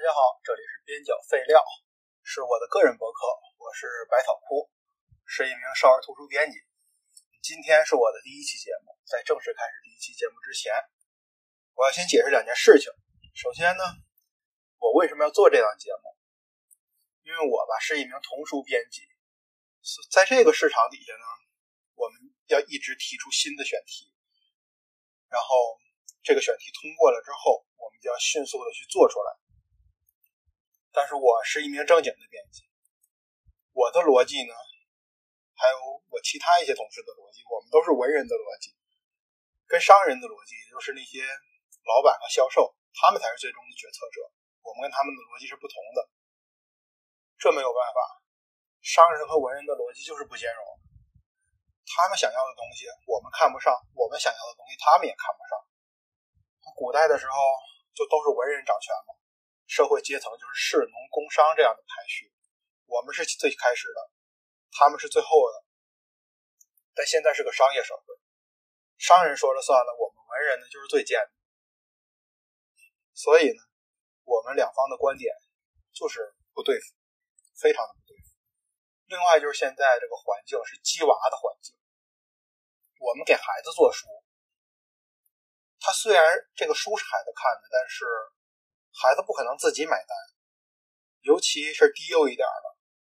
大家好，这里是边角废料，是我的个人博客，我是百草枯，是一名少儿图书编辑。今天是我的第一期节目，在正式开始第一期节目之前，我要先解释两件事情。首先呢，我为什么要做这档节目？因为我吧是一名童书编辑，在这个市场底下呢，我们要一直提出新的选题，然后这个选题通过了之后，我们就要迅速的去做出来。但是我是一名正经的编辑，我的逻辑呢，还有我其他一些同事的逻辑，我们都是文人的逻辑，跟商人的逻辑，也就是那些老板和销售，他们才是最终的决策者。我们跟他们的逻辑是不同的，这没有办法，商人和文人的逻辑就是不兼容。他们想要的东西我们看不上，我们想要的东西他们也看不上。古代的时候就都是文人掌权嘛。社会阶层就是士农工商这样的排序，我们是最开始的，他们是最后的。但现在是个商业社会，商人说了算了，我们文人呢就是最贱的。所以呢，我们两方的观点就是不对付，非常的不对付。另外就是现在这个环境是鸡娃的环境，我们给孩子做书，他虽然这个书是孩子看的，但是。孩子不可能自己买单，尤其是低幼一点的，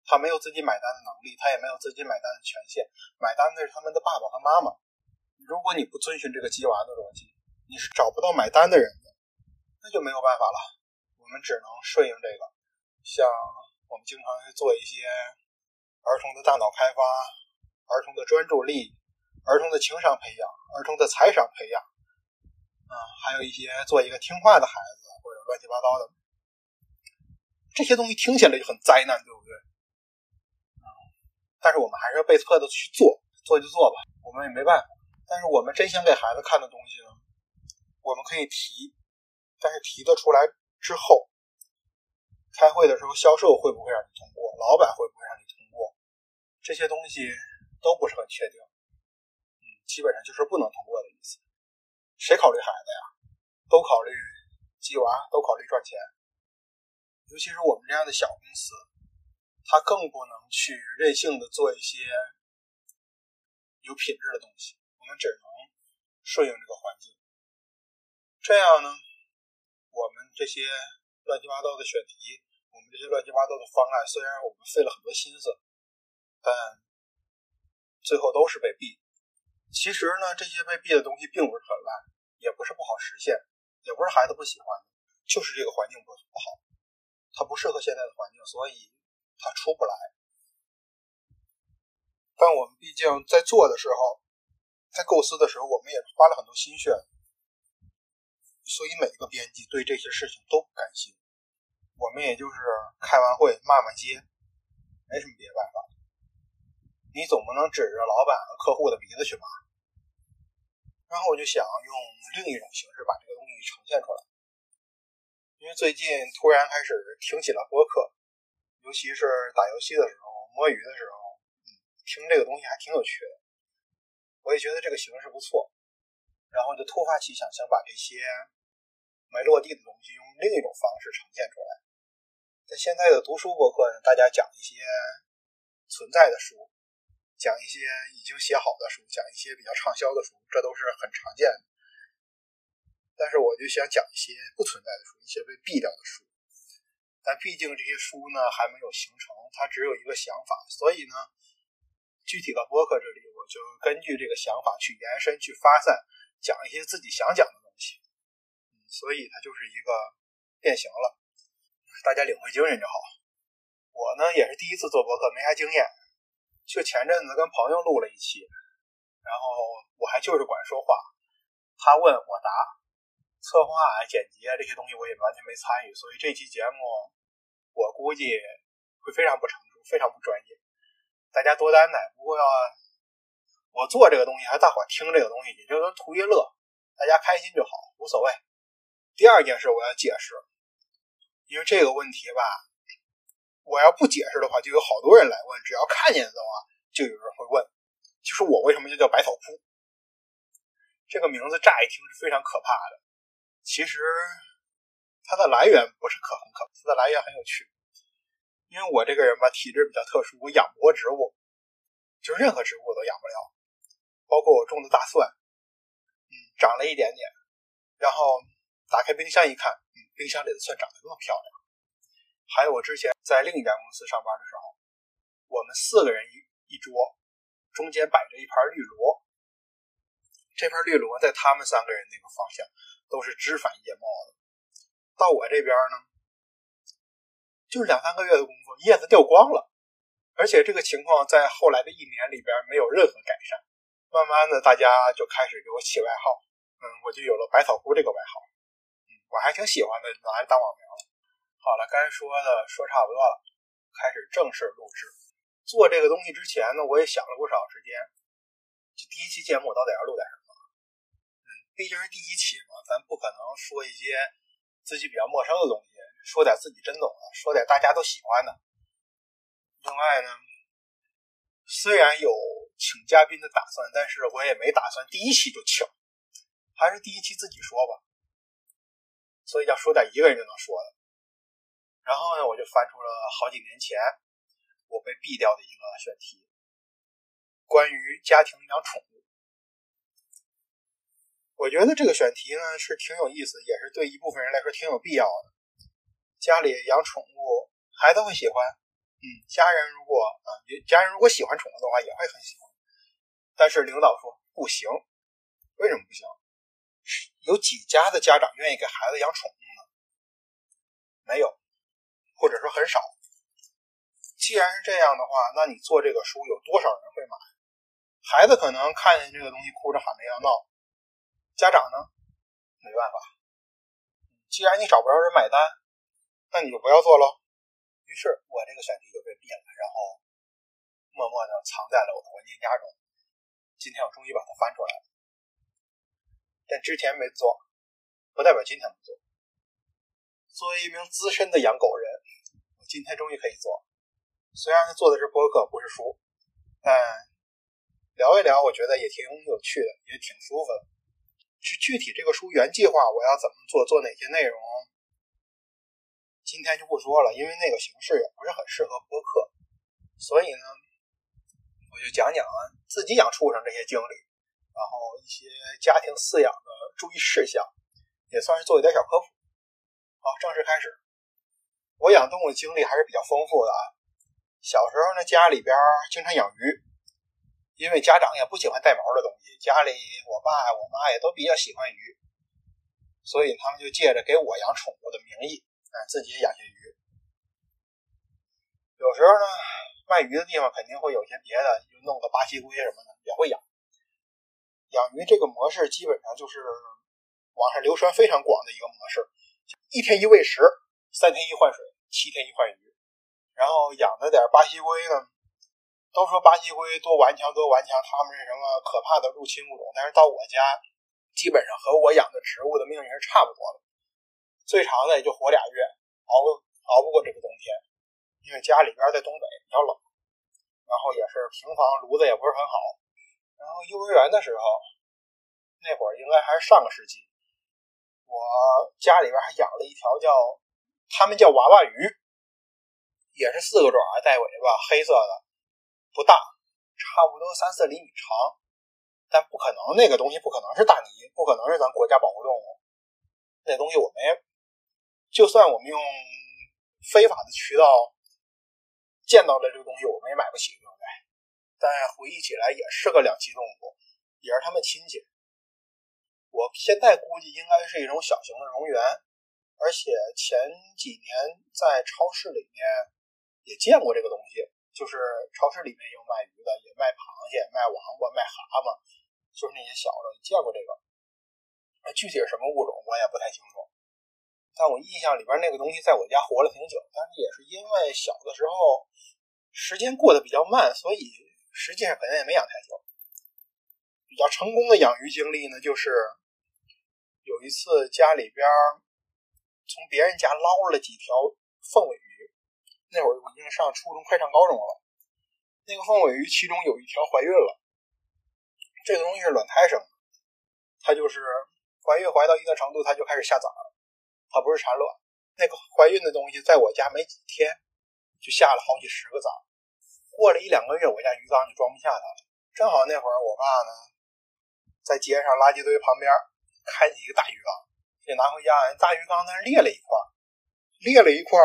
他没有自己买单的能力，他也没有自己买单的权限。买单的是他们的爸爸和妈妈。如果你不遵循这个鸡娃的逻辑，你是找不到买单的人的，那就没有办法了。我们只能顺应这个。像我们经常会做一些儿童的大脑开发、儿童的专注力、儿童的情商培养、儿童的财商培养，啊，还有一些做一个听话的孩子。乱七八糟的这些东西听起来就很灾难，对不对？但是我们还是要被迫的去做，做就做吧，我们也没办法。但是我们真想给孩子看的东西呢，我们可以提，但是提得出来之后，开会的时候销售会不会让你通过，老板会不会让你通过，这些东西都不是很确定。嗯，基本上就是不能通过的意思。谁考虑孩子呀？都考虑。鸡娃都考虑赚钱，尤其是我们这样的小公司，他更不能去任性的做一些有品质的东西。我们只能顺应这个环境。这样呢，我们这些乱七八糟的选题，我们这些乱七八糟的方案，虽然我们费了很多心思，但最后都是被毙。其实呢，这些被毙的东西并不是很烂，也不是不好实现。也不是孩子不喜欢，就是这个环境不不好，他不适合现在的环境，所以他出不来。但我们毕竟在做的时候，在构思的时候，我们也花了很多心血，所以每个编辑对这些事情都不甘心。我们也就是开完会骂骂街，没什么别的办法。你总不能指着老板和客户的鼻子去骂。然后我就想用另一种形式把这个东西呈现出来，因为最近突然开始听起了播客，尤其是打游戏的时候、摸鱼的时候，嗯，听这个东西还挺有趣的。我也觉得这个形式不错，然后就突发奇想，想把这些没落地的东西用另一种方式呈现出来。在现在的读书博客呢，大家讲一些存在的书。讲一些已经写好的书，讲一些比较畅销的书，这都是很常见的。但是我就想讲一些不存在的书，一些被毙掉的书。但毕竟这些书呢还没有形成，它只有一个想法，所以呢，具体到播客这里，我就根据这个想法去延伸、去发散，讲一些自己想讲的东西。所以它就是一个变形了，大家领会精神就好。我呢也是第一次做博客，没啥经验。就前阵子跟朋友录了一期，然后我还就是管说话，他问我答，策划啊、剪辑啊这些东西我也完全没参与，所以这期节目我估计会非常不成熟，非常不专业，大家多担待。不过要我做这个东西，还大伙听这个东西，也就是图一乐，大家开心就好，无所谓。第二件事我要解释，因为这个问题吧。我要不解释的话，就有好多人来问。只要看见的话，就有人会问，就是我为什么就叫百草枯？这个名字乍一听是非常可怕的，其实它的来源不是可很可，它的来源很有趣。因为我这个人吧，体质比较特殊，我养不活植物，就任何植物我都养不了，包括我种的大蒜，嗯，长了一点点，然后打开冰箱一看，嗯，冰箱里的蒜长得那么漂亮。还有我之前在另一家公司上班的时候，我们四个人一一桌，中间摆着一盘绿萝，这盘绿萝在他们三个人那个方向都是枝繁叶茂的，到我这边呢。就是两三个月的功夫，叶子掉光了，而且这个情况在后来的一年里边没有任何改善。慢慢的，大家就开始给我起外号，嗯，我就有了“百草枯”这个外号，嗯，我还挺喜欢的，拿来当网名了。好了，该说的说差不多了，开始正式录制。做这个东西之前呢，我也想了不少时间，就第一期节目到底要录点什么？嗯，毕竟是第一期嘛，咱不可能说一些自己比较陌生的东西。说点自己真懂的，说点大家都喜欢的。另外呢，虽然有请嘉宾的打算，但是我也没打算第一期就请，还是第一期自己说吧。所以要说点一个人就能说的。然后呢，我就翻出了好几年前我被毙掉的一个选题，关于家庭养宠物。我觉得这个选题呢是挺有意思，也是对一部分人来说挺有必要的。家里养宠物，孩子会喜欢。嗯，家人如果啊，家人如果喜欢宠物的话，也会很喜欢。但是领导说不行，为什么不行？有几家的家长愿意给孩子养宠物呢？没有，或者说很少。既然是这样的话，那你做这个书有多少人会买？孩子可能看见这个东西哭着喊着要闹，家长呢，没办法。既然你找不着人买单。那你就不要做喽。于是我这个选题就被毙了，然后默默的藏在了我的文件夹中。今天我终于把它翻出来了，但之前没做，不代表今天不做。作为一名资深的养狗人，今天终于可以做。虽然他做的是播客，不是书，但聊一聊，我觉得也挺有趣的，也挺舒服的。具具体这个书原计划我要怎么做，做哪些内容？今天就不说了，因为那个形式也不是很适合播客，所以呢，我就讲讲自己养畜生这些经历，然后一些家庭饲养的注意事项，也算是做一点小科普。好，正式开始。我养动物经历还是比较丰富的啊。小时候呢，家里边经常养鱼，因为家长也不喜欢带毛的东西，家里我爸我妈也都比较喜欢鱼，所以他们就借着给我养宠物的名义。哎，自己也养些鱼。有时候呢，卖鱼的地方肯定会有些别的，就弄个巴西龟什么的也会养。养鱼这个模式基本上就是网上流传非常广的一个模式：一天一喂食，三天一换水，七天一换鱼。然后养的点巴西龟呢，都说巴西龟多顽强多顽强，它们是什么可怕的入侵物种。但是到我家，基本上和我养的植物的命运是差不多的。最长的也就活俩月，熬熬不过这个冬天，因为家里边在东北比较冷，然后也是平房，炉子也不是很好。然后幼儿园的时候，那会儿应该还是上个世纪，我家里边还养了一条叫，他们叫娃娃鱼，也是四个爪带尾巴，黑色的，不大，差不多三四厘米长，但不可能那个东西不可能是大鲵，不可能是咱国家保护动物，那东西我们。就算我们用非法的渠道见到了这个东西，我们也买不起，对不对？但回忆起来也是个两栖动物，也是他们亲戚。我现在估计应该是一种小型的蝾螈，而且前几年在超市里面也见过这个东西，就是超市里面有卖鱼的，也卖螃蟹、卖王八、卖蛤蟆，就是那些小的，见过这个。具体是什么物种，我也不太清楚。但我印象里边那个东西在我家活了挺久，但是也是因为小的时候时间过得比较慢，所以实际上可能也没养太久。比较成功的养鱼经历呢，就是有一次家里边从别人家捞了几条凤尾鱼，那会儿我已经上初中快上高中了。那个凤尾鱼其中有一条怀孕了，这个东西是卵胎生的，它就是怀孕怀到一定程度，它就开始下崽儿。它不是产卵。那个怀孕的东西在我家没几天就下了好几十个崽。过了一两个月，我家鱼缸就装不下它了。正好那会儿我爸呢在街上垃圾堆旁边看见一个大鱼缸，就拿回家。大鱼缸那裂了一块，裂了一块。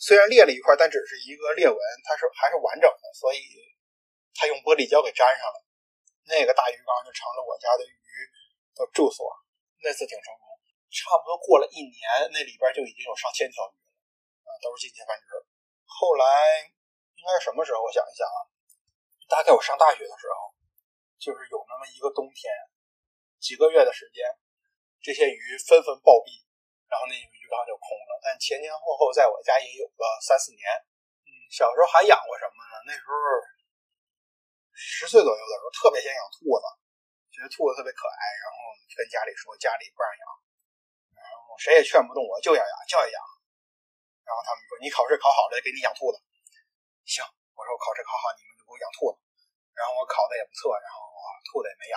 虽然裂了一块，但只是一个裂纹，它是还是完整的，所以他用玻璃胶给粘上了。那个大鱼缸就成了我家的鱼的住所。那次挺成功，差不多过了一年，那里边就已经有上千条鱼了，啊，都是金钱繁殖。后来应该是什么时候？我想一想啊，大概我上大学的时候，就是有那么一个冬天，几个月的时间，这些鱼纷纷暴毙。然后那鱼缸就空了，但前前后后在我家也有个三四年。嗯，小时候还养过什么呢？那时候十岁左右的时候，特别想养兔子，觉得兔子特别可爱，然后跟家里说家里不让养，然后谁也劝不动我，就要养，就要养。然后他们说你考试考好了，给你养兔子。行，我说我考试考好，你们就给我养兔子。然后我考的也不错，然后兔子也没养，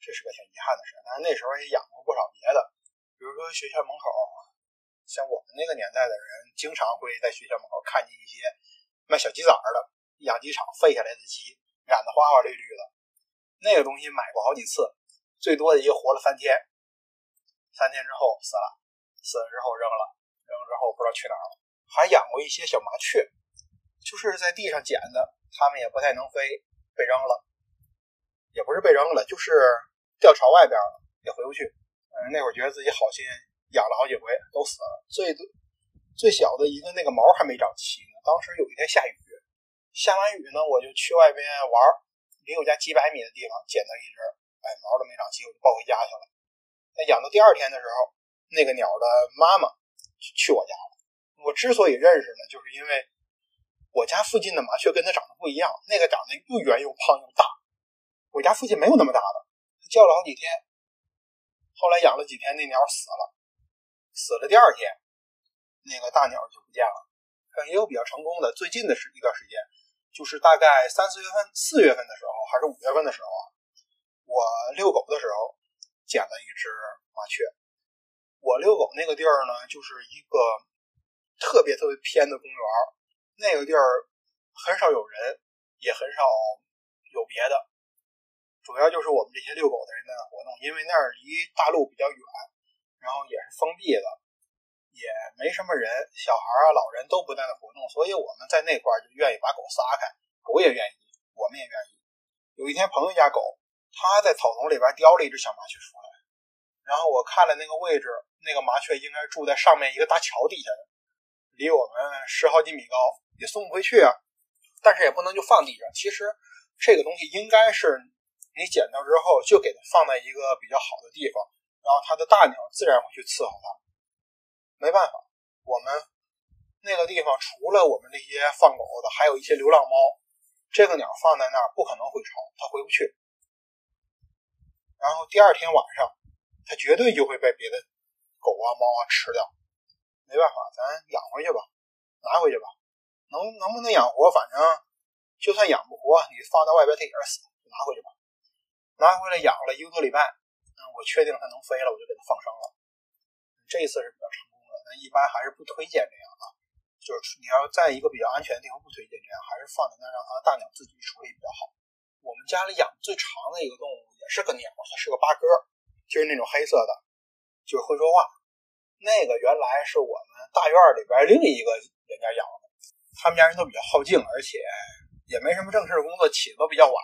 这是个挺遗憾的事。但是那时候也养过不少别的。比如说学校门口，像我们那个年代的人，经常会在学校门口看见一些卖小鸡崽儿的养鸡场废下来的鸡，染得花花绿绿的。那个东西买过好几次，最多的一个活了三天，三天之后死了，死了之后扔了，扔了之后不知道去哪儿了。还养过一些小麻雀，就是在地上捡的，它们也不太能飞，被扔了，也不是被扔了，就是掉巢外边了，也回不去。嗯，那会儿觉得自己好心，养了好几回都死了。最最小的一个那个毛还没长齐呢。当时有一天下雨，下完雨呢，我就去外边玩，离我家几百米的地方捡到一只，哎，毛都没长齐，我就抱回家去了。那养到第二天的时候，那个鸟的妈妈去我家了。我之所以认识呢，就是因为我家附近的麻雀跟它长得不一样，那个长得又圆又胖又大，我家附近没有那么大的，叫了好几天。后来养了几天，那鸟死了。死了第二天，那个大鸟就不见了。也有比较成功的，最近的是一段时间，就是大概三四月份、四月份的时候，还是五月份的时候啊，我遛狗的时候捡了一只麻雀。我遛狗那个地儿呢，就是一个特别特别偏的公园，那个地儿很少有人，也很少有别的。主要就是我们这些遛狗的人在活动，因为那儿离大路比较远，然后也是封闭的，也没什么人，小孩啊、老人都不在那活动，所以我们在那块儿就愿意把狗撒开，狗也愿意，我们也愿意。有一天朋友家狗，他在草丛里边叼了一只小麻雀出来，然后我看了那个位置，那个麻雀应该住在上面一个大桥底下的，离我们十好几米高，也送不回去啊。但是也不能就放地上，其实这个东西应该是。你捡到之后，就给它放在一个比较好的地方，然后它的大鸟自然会去伺候它。没办法，我们那个地方除了我们这些放狗的，还有一些流浪猫。这个鸟放在那儿不可能回巢，它回不去。然后第二天晚上，它绝对就会被别的狗啊、猫啊吃掉。没办法，咱养回去吧，拿回去吧。能能不能养活，反正就算养不活，你放到外边它也是死，就拿回去吧。拿回来养了一个多礼拜，嗯，我确定它能飞了，我就给它放生了。这一次是比较成功的，但一般还是不推荐这样啊。就是你要在一个比较安全的地方，不推荐这样，还是放在那让它大鸟自己处理比较好。我们家里养最长的一个动物也是个鸟，它是个八哥，就是那种黑色的，就是会说话。那个原来是我们大院里边另一个人家养的，他们家人都比较好静，而且也没什么正式工作，起的都比较晚。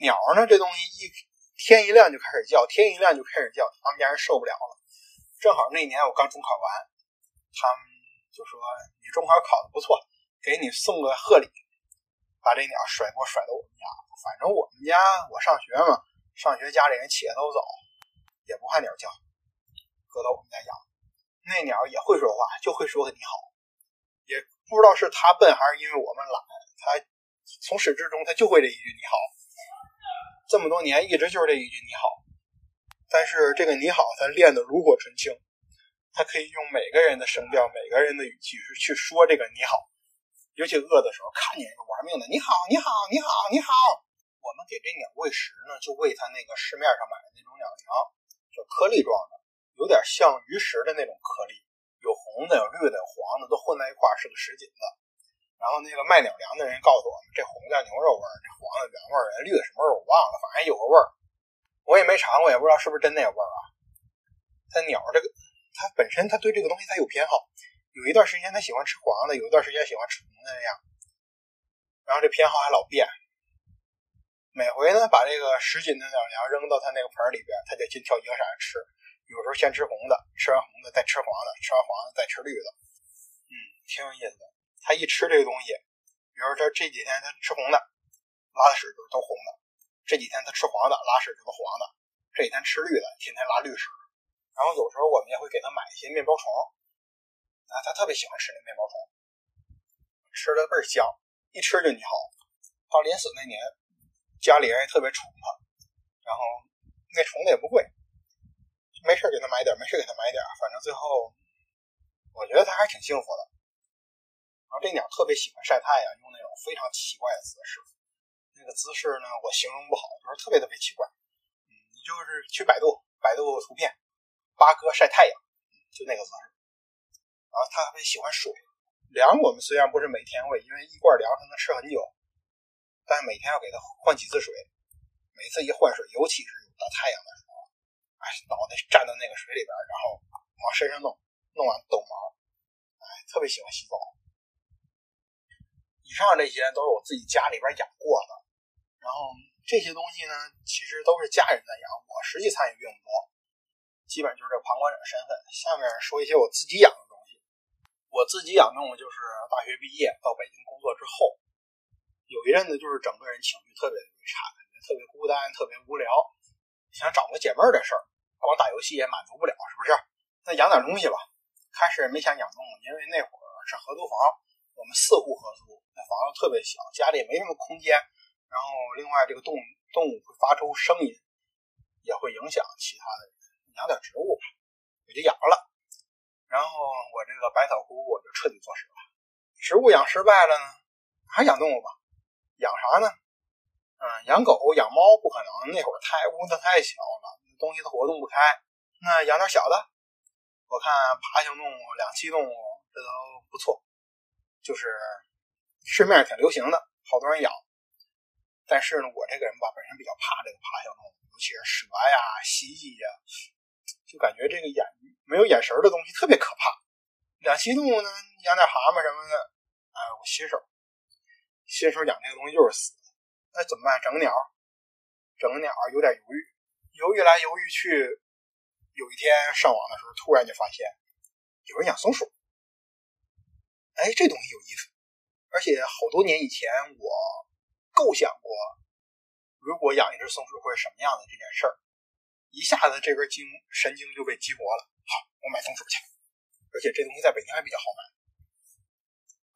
鸟呢？这东西一天一亮就开始叫，天一亮就开始叫，他们家人受不了了。正好那年我刚中考完，他们就说：“你中考考的不错，给你送个贺礼。”把这鸟甩给我甩到我们家。反正我们家我上学嘛，上学家里人起夜都早，也不怕鸟叫，搁到我们家养。那鸟也会说话，就会说个你好，也不知道是他笨还是因为我们懒，他从始至终他就会这一句你好。这么多年一直就是这一句你好，但是这个你好他练得炉火纯青，他可以用每个人的声调、每个人的语气去说这个你好。尤其饿的时候，看见一个玩命的你好你好你好你好，我们给这鸟喂食呢，就喂它那个市面上买的那种鸟粮，就颗粒状的，有点像鱼食的那种颗粒，有红的，有绿的，有黄的，都混在一块儿，是个什锦的。然后那个卖鸟粮的人告诉我们，这红叫牛肉味儿，这黄的原味儿，绿的什么味儿我忘了，反正有个味儿，我也没尝过，也不知道是不是真那个味儿啊。它鸟这个，它本身它对这个东西它有偏好，有一段时间它喜欢吃黄的，有一段时间喜欢吃红的那样，然后这偏好还老变。每回呢，把这个十斤的鸟粮扔到它那个盆里边，它就尽挑一个色吃。有时候先吃红的，吃完红的再吃黄的，吃完黄的再吃绿的，嗯，挺有意思的。他一吃这个东西，比如说这几天他吃红的，拉的屎就是都红的；这几天他吃黄的，拉屎就是黄的；这几天吃绿的，天天拉绿屎。然后有时候我们也会给他买一些面包虫，啊，他特别喜欢吃那面包虫，吃的倍儿香，一吃就你好。到临死那年，家里人也特别宠他，然后那虫子也不贵，没事给他买点，没事给他买点，反正最后我觉得他还挺幸福的。然后这鸟特别喜欢晒太阳，用那种非常奇怪的姿势。那个姿势呢，我形容不好，就是特别特别奇怪。嗯，你就是去百度，百度图片，八哥晒太阳，就那个姿势。然后它特别喜欢水，粮我们虽然不是每天喂，因为一罐粮它能吃很久，但是每天要给它换几次水。每次一换水，尤其是有大太阳的时候，哎，脑袋站到那个水里边，然后往身上弄，弄完抖毛，哎，特别喜欢洗澡。以上这些都是我自己家里边养过的，然后这些东西呢，其实都是家人在养，我实际参与并不多，基本就是这旁观者身份。下面说一些我自己养的东西。我自己养动物就是大学毕业到北京工作之后，有一阵子就是整个人情绪特别的差，感觉特别孤单，特别无聊，想找个解闷的事儿，光打游戏也满足不了，是不是？那养点东西吧。开始没想养动物，因为那会儿是合租房，我们四户合租。那房子特别小，家里也没什么空间。然后，另外这个动动物会发出声音，也会影响其他的人。养点植物吧，我就养了。然后我这个百草枯我就彻底做实了。植物养失败了呢，还养动物吧？养啥呢？嗯，养狗养猫不可能，那会儿太屋子太小了，东西都活动不开。那养点小的，我看爬行动物、两栖动物这都不错，就是。市面上挺流行的，好多人养。但是呢，我这个人吧，本身比较怕这个爬行动物，尤其是蛇呀、蜥蜴呀，就感觉这个眼没有眼神的东西特别可怕。两栖动物呢，养点蛤蟆什么的，哎，我新手，新手养这个东西就是死。那怎么办？整鸟，整鸟有点犹豫，犹豫来犹豫去。有一天上网的时候，突然就发现有人养松鼠。哎，这东西有意思。而且好多年以前，我构想过，如果养一只松鼠会是什么样的这件事儿，一下子这根筋神经就被激活了。好，我买松鼠去。而且这东西在北京还比较好买。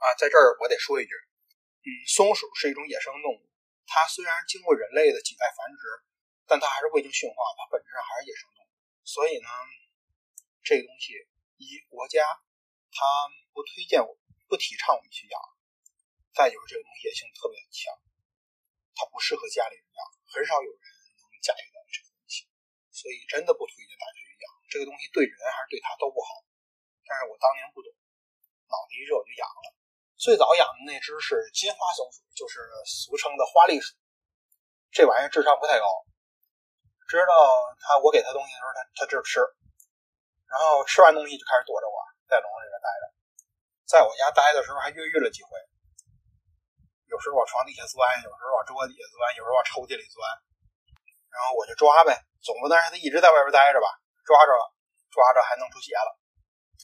啊，在这儿我得说一句，嗯，松鼠是一种野生动物，它虽然经过人类的几代繁殖，但它还是未经驯化，它本质上还是野生动物。所以呢，这个东西一国家它不推荐我，不提倡我们去养。再就是这个东西野性特别强，它不适合家里人养，很少有人能驾驭到这个东西，所以真的不推荐大家去养。这个东西对人还是对它都不好。但是我当年不懂，脑子一热就养了。最早养的那只是金花松鼠，就是俗称的花栗鼠。这玩意儿智商不太高，知道它我给它东西的时候，它它就吃，然后吃完东西就开始躲着我，在笼子里边待着。在我家待的时候还越狱了几回。有时候往床底下钻，有时候往桌底下钻，有时候往抽屉里钻，然后我就抓呗，总不能让它一直在外边待着吧？抓着了，抓着还弄出血了，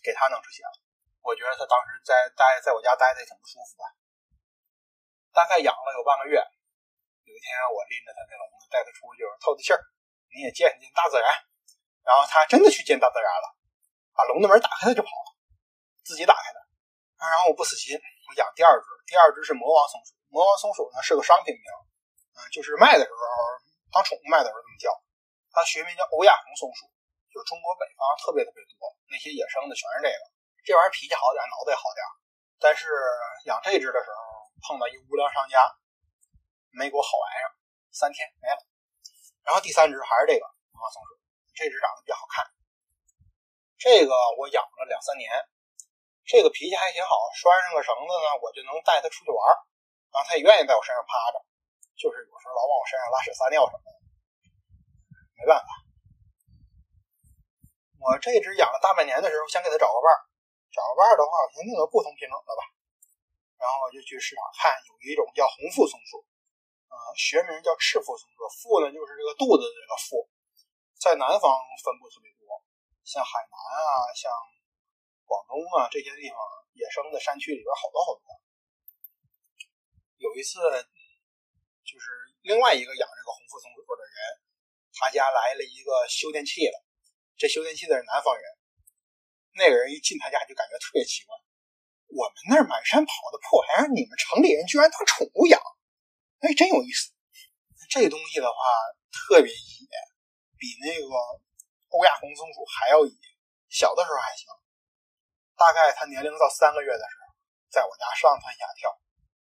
给他弄出血了。我觉得他当时在待在我家待的也挺不舒服吧。大概养了有半个月，有一天我拎着他那笼子带他出去透透气儿，你也见见大自然。然后他真的去见大自然了，把笼子门打开他就跑了，自己打开的。然后我不死心，我养第二只，第二只是魔王松鼠。魔王松鼠呢是个商品名，嗯，就是卖的时候当宠物卖的时候这么叫。它学名叫欧亚红松鼠，就是中国北方特别特别多，那些野生的全是这个。这玩意儿脾气好点，脑子也好点。但是养这只的时候碰到一无良商家，没给我好玩意儿，三天没了。然后第三只还是这个魔王松鼠，这只长得比较好看，这个我养了两三年，这个脾气还挺好，拴上个绳子呢，我就能带它出去玩然后它也愿意在我身上趴着，就是有时候老往我身上拉屎撒尿什么的，没办法。我这只养了大半年的时候，想给它找个伴儿，找个伴儿的话，我先弄个不同品种的吧。然后就去市场看，有一种叫红腹松鼠。呃，学名叫赤腹松鼠，腹呢就是这个肚子这个腹，在南方分布特别多，像海南啊，像广东啊这些地方，野生的山区里边好多好多。有一次，就是另外一个养这个红腹松鼠的人，他家来了一个修电器的，这修电器的是南方人，那个人一进他家就感觉特别奇怪，我们那儿满山跑的破玩意儿，你们城里人居然当宠物养。哎，真有意思！这东西的话特别野，比那个欧亚红松鼠还要野。小的时候还行，大概它年龄到三个月的时候，在我家上蹿下跳，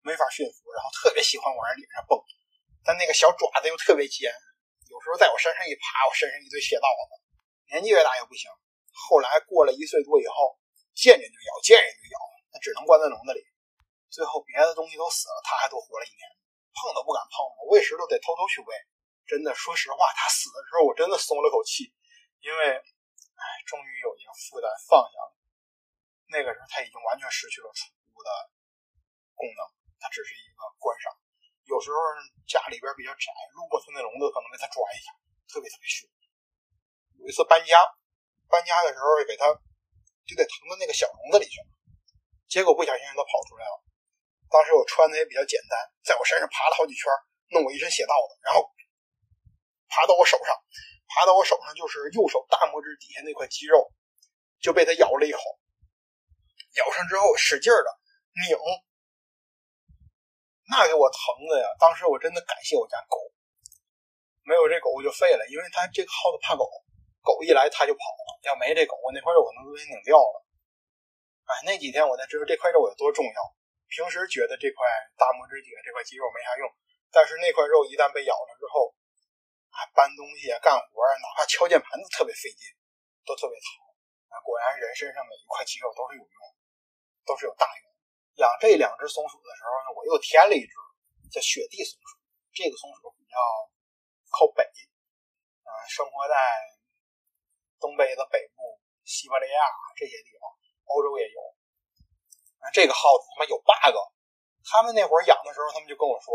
没法驯服，然后特别喜欢往人脸上蹦，但那个小爪子又特别尖，有时候在我身上一爬，我身上一堆血道子。年纪越大越不行，后来过了一岁多以后，见人就咬，见人就咬，它只能关在笼子里。最后别的东西都死了，它还多活了一年。碰都不敢碰，我喂食都得偷偷去喂。真的，说实话，它死的时候我真的松了口气，因为，哎，终于有一个负担放下了。那个时候它已经完全失去了宠物的功能，它只是一个观赏。有时候家里边比较窄，路过它那笼子可能被它抓一下，特别特别凶。有一次搬家，搬家的时候给它就得腾到那个小笼子里去，结果不小心让它跑出来了。当时我穿的也比较简单，在我身上爬了好几圈，弄我一身血道子，然后爬到我手上，爬到我手上就是右手大拇指底下那块肌肉，就被它咬了一口，咬上之后使劲儿的拧，那给我疼的呀！当时我真的感谢我家狗，没有这狗我就废了，因为它这个耗子怕狗，狗一来它就跑了，要没这狗，我那块肉可能都被拧掉了。哎，那几天我才知道这块肉有多重要。平时觉得这块大拇指底下这块肌肉没啥用，但是那块肉一旦被咬了之后，啊，搬东西啊、干活啊，哪怕敲键盘都特别费劲，都特别疼。啊，果然人身上每一块肌肉都是有用，都是有大用。养这两只松鼠的时候呢，我又添了一只叫雪地松鼠。这个松鼠比较靠北，啊，生活在东北的北部、西伯利亚这些地方，欧洲也有。这个耗子他妈有 bug，他们那会儿养的时候，他们就跟我说：“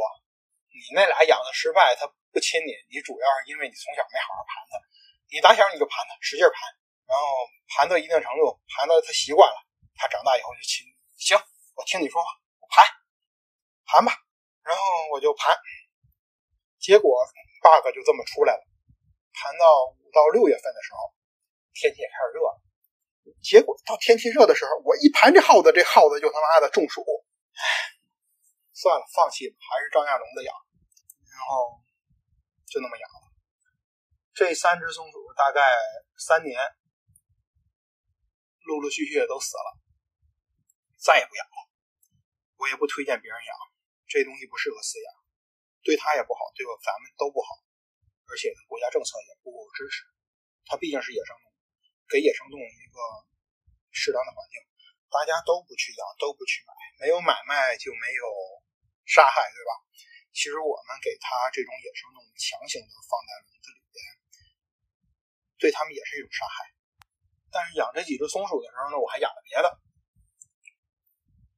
你那俩养的失败，它不亲你，你主要是因为你从小没好好盘它。你打小你就盘它，使劲盘，然后盘到一定程度，盘到它习惯了，他长大以后就亲。行，我听你说话，我盘，盘吧。然后我就盘，结果 bug 就这么出来了。盘到五到六月份的时候，天气也开始热了。”结果到天气热的时候，我一盘这耗子，这耗子就他妈的中暑。唉，算了，放弃吧，还是张亚龙的养。然后就那么养了。这三只松鼠大概三年，陆陆续续都死了，再也不养了。我也不推荐别人养，这东西不适合饲养，对它也不好，对我咱们都不好，而且国家政策也不支持。它毕竟是野生动物。给野生动物一个适当的环境，大家都不去养，都不去买，没有买卖就没有杀害，对吧？其实我们给它这种野生动物强行的放在笼子里边，对它们也是一种杀害。但是养这几只松鼠的时候呢，我还养了别的。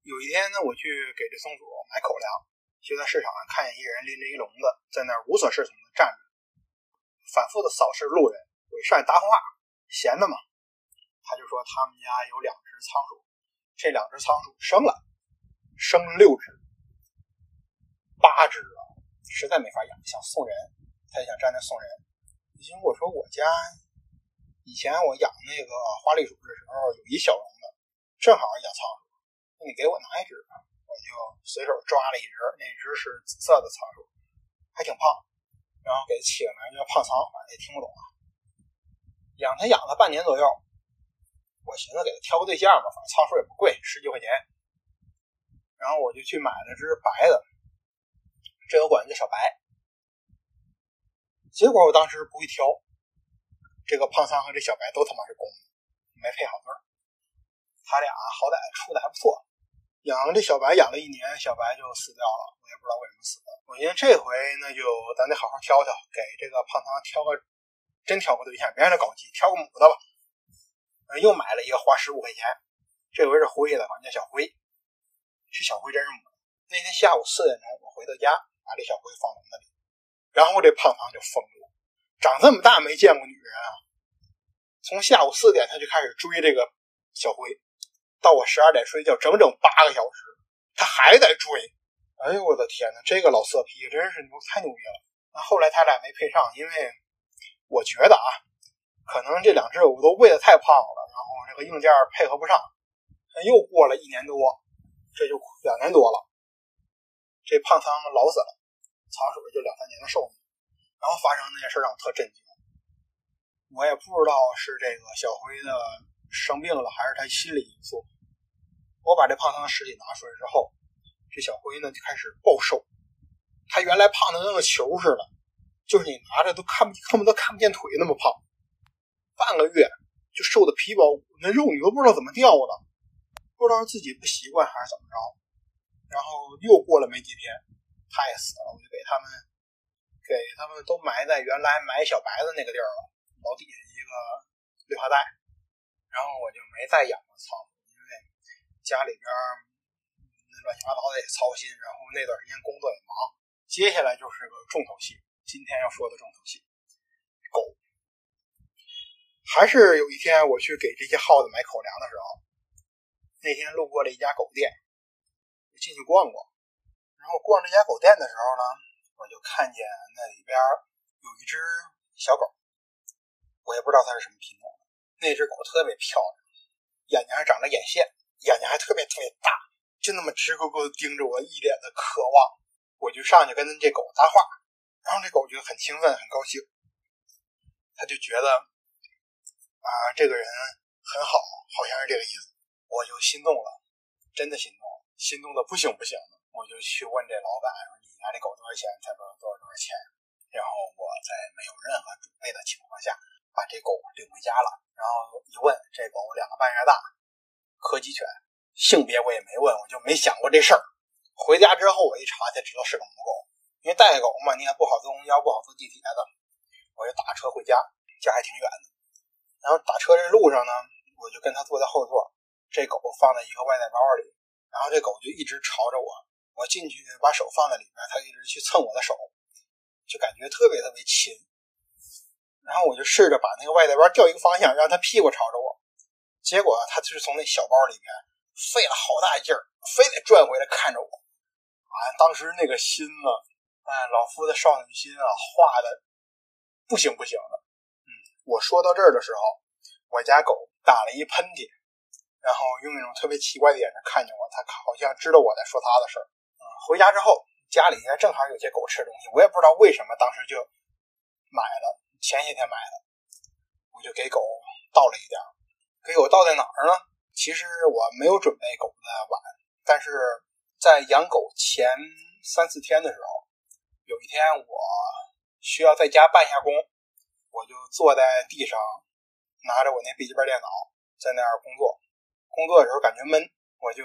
有一天呢，我去给这松鼠买口粮，就在市场上看见一人拎着一笼子，在那儿无所适从的站着，反复的扫视路人。我一上去搭话。闲的嘛，他就说他们家有两只仓鼠，这两只仓鼠生了，生了六只，八只啊，实在没法养，想送人，他也想站那送人。结果说我家以前我养那个花栗鼠的时候，有一小笼子，正好养仓鼠，你给我拿一只，我就随手抓了一只，那只是紫色的仓鼠，还挺胖，然后给起个名叫胖仓，反正也听不懂啊。养它养了半年左右，我寻思给它挑个对象吧，反正仓鼠也不贵，十几块钱。然后我就去买了只白的，这我管叫小白。结果我当时不会挑，这个胖仓和这小白都他妈是公的，没配好对儿。他俩好歹处的还不错，养这小白养了一年，小白就死掉了，我也不知道为什么死的。我寻思这回那就咱得好好挑挑，给这个胖汤挑个真挑个对象，别让他搞基，挑个母的吧。又买了一个，花十五块钱，这回是灰的，管叫小灰。是小灰真是母的。那天下午四点钟，我回到家，把这小灰放笼子里，然后这胖汤就疯了，长这么大没见过女人啊！从下午四点他就开始追这个小灰。到我十二点睡觉，整整八个小时，他还在追。哎呦我的天哪，这个老色批真是牛，太牛逼了。那后来他俩没配上，因为我觉得啊，可能这两只狗都喂的太胖了，然后这个硬件配合不上。又过了一年多，这就两年多了，这胖仓老死了，仓鼠就两三年的寿命。然后发生那件事让我特震惊，我也不知道是这个小灰的生病了，还是他心理因素。我把这胖汤的尸体拿出来之后，这小灰呢就开始暴瘦。它原来胖的跟个球似的，就是你拿着都看不恨不得看不见腿那么胖。半个月就瘦的皮包骨，那肉你都不知道怎么掉的，不知道是自己不习惯还是怎么着。然后又过了没几天，它也死了，我就给他们给他们都埋在原来埋小白的那个地儿了，老底下一个绿化带。然后我就没再养过仓。家里边那乱七八糟的也操心，然后那段时间工作也忙。接下来就是个重头戏，今天要说的重头戏，狗。还是有一天我去给这些耗子买口粮的时候，那天路过了一家狗店，我进去逛逛。然后逛这家狗店的时候呢，我就看见那里边有一只小狗，我也不知道它是什么品种。那只狗特别漂亮，眼睛还长着眼线。眼睛还特别特别大，就那么直勾勾的盯着我，一脸的渴望。我就上去跟这狗搭话，然后这狗就很兴奋，很高兴，他就觉得啊，这个人很好，好像是这个意思。我就心动了，真的心动，心动的不行不行的。我就去问这老板说：“你家这狗多少钱？才多少多少多少钱？”然后我在没有任何准备的情况下把这狗领回家了。然后一问，这狗两个半月大。柯基犬，性别我也没问，我就没想过这事儿。回家之后我一查才知道是个母狗，因为带狗嘛，你也不好坐公交，不好坐地铁的，我就打车回家，家还挺远的。然后打车这路上呢，我就跟他坐在后座，这狗放在一个外带包里，然后这狗就一直朝着我，我进去把手放在里边，它一直去蹭我的手，就感觉特别特别亲。然后我就试着把那个外带包调一个方向，让它屁股朝着我。结果他就是从那小包里面费了好大劲儿，非得转回来看着我。啊，当时那个心呢，哎，老夫的少女心啊，画的不行不行的。嗯，我说到这儿的时候，我家狗打了一喷嚏，然后用那种特别奇怪的眼神看见我，它好像知道我在说它的事儿。回家之后，家里正好有些狗吃东西，我也不知道为什么，当时就买了，前些天买的，我就给狗倒了一点。给我倒在哪儿呢？其实我没有准备狗的碗，但是在养狗前三四天的时候，有一天我需要在家办一下工，我就坐在地上，拿着我那笔记本电脑在那儿工作。工作的时候感觉闷，我就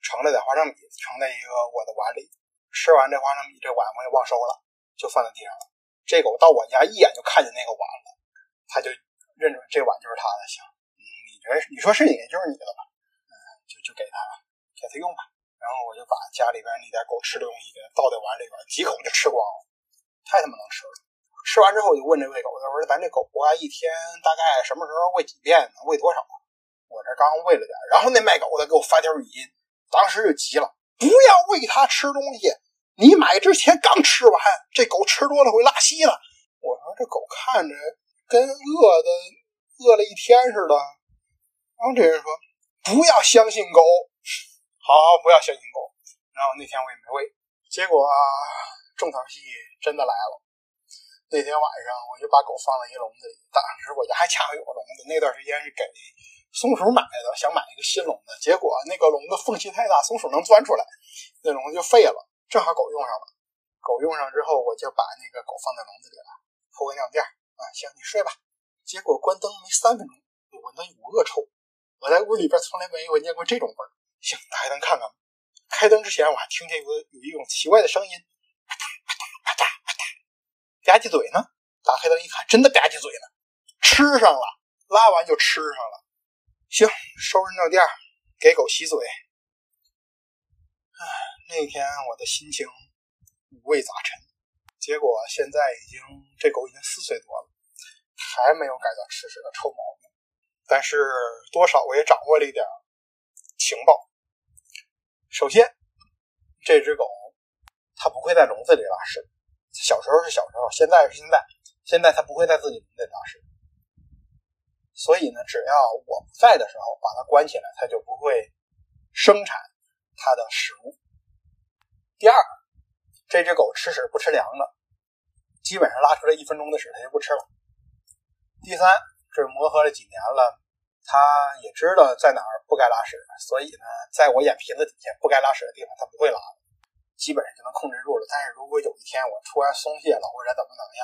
盛了点花生米，盛在一个我的碗里。吃完这花生米，这碗我也忘收了，就放在地上了。这狗到我家一眼就看见那个碗了，它就认准这碗就是它的，行。哎你说是你就是你的吧，嗯，就就给他了，给他用吧。然后我就把家里边那点狗吃的东西给它倒在碗里边，几口就吃光了，太他妈能吃了。吃完之后我就问这喂狗的，我说咱这狗啊一天大概什么时候喂几遍呢？喂多少？我这刚喂了点。然后那卖狗的给我发条语音，当时就急了，不要喂它吃东西，你买之前刚吃完，这狗吃多了会拉稀了。我说这狗看着跟饿的饿了一天似的。然后这人说：“不要相信狗，好不要相信狗。”然后那天我也没喂，结果啊，重头戏真的来了。那天晚上我就把狗放在一笼子里，当时我家还恰好有个笼子。那段时间是给松鼠买的，想买一个新笼子，结果那个笼子缝隙太大，松鼠能钻出来，那笼子就废了。正好狗用上了，狗用上之后，我就把那个狗放在笼子里了，铺个尿垫啊，行，你睡吧。结果关灯没三分钟。我闻到一股恶臭。我在屋里边从来没闻见过这种味儿。行，打开灯看看吧。开灯之前，我还听见有有一种奇怪的声音，啪嗒啪嗒啪嗒啪嗒，吧唧嘴呢。打开灯一看，真的吧唧嘴呢，吃上了，拉完就吃上了。行，收拾尿垫，给狗洗嘴。唉，那天我的心情五味杂陈。结果现在已经这狗已经四岁多了，还没有改掉吃屎的臭毛病。但是多少我也掌握了一点情报。首先，这只狗它不会在笼子里拉屎。小时候是小时候，现在是现在，现在它不会在自己笼子里拉屎。所以呢，只要我不在的时候，把它关起来，它就不会生产它的食物。第二，这只狗吃屎不吃粮的，基本上拉出来一分钟的屎它就不吃了。第三，这磨合了几年了。它也知道在哪儿不该拉屎，所以呢，在我眼皮子底下不该拉屎的地方，它不会拉，基本上就能控制住了。但是如果有一天我突然松懈了，或者怎么怎么样，